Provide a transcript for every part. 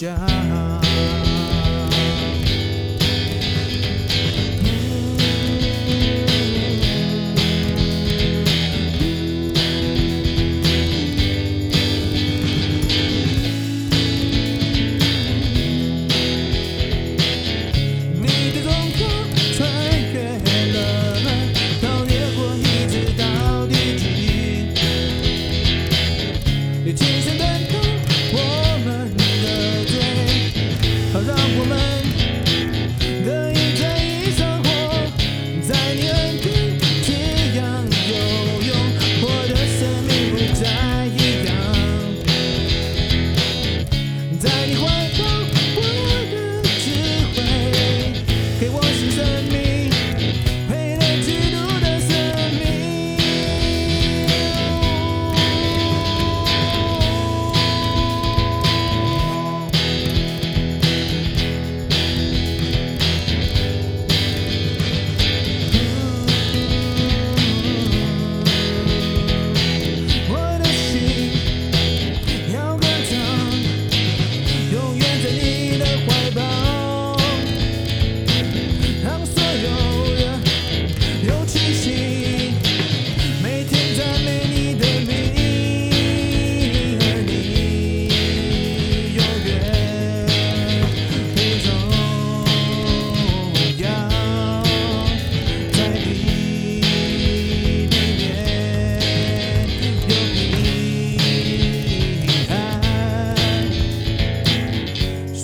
job.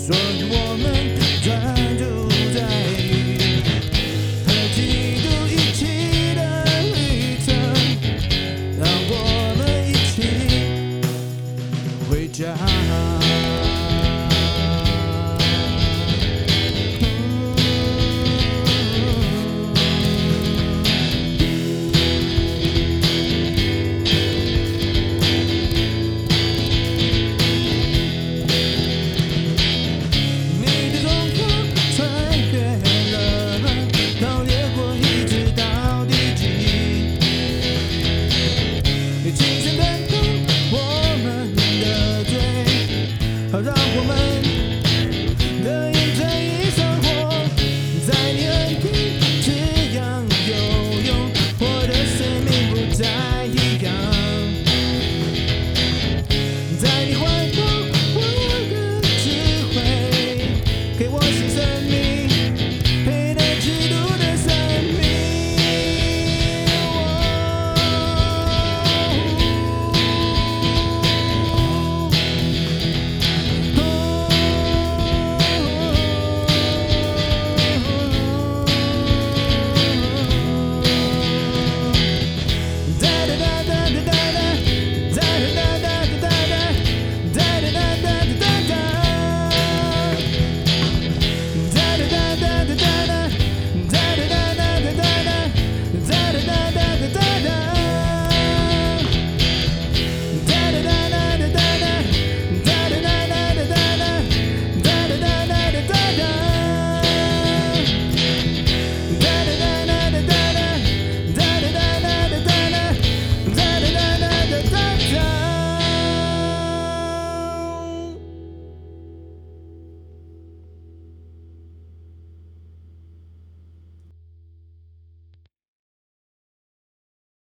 Turned you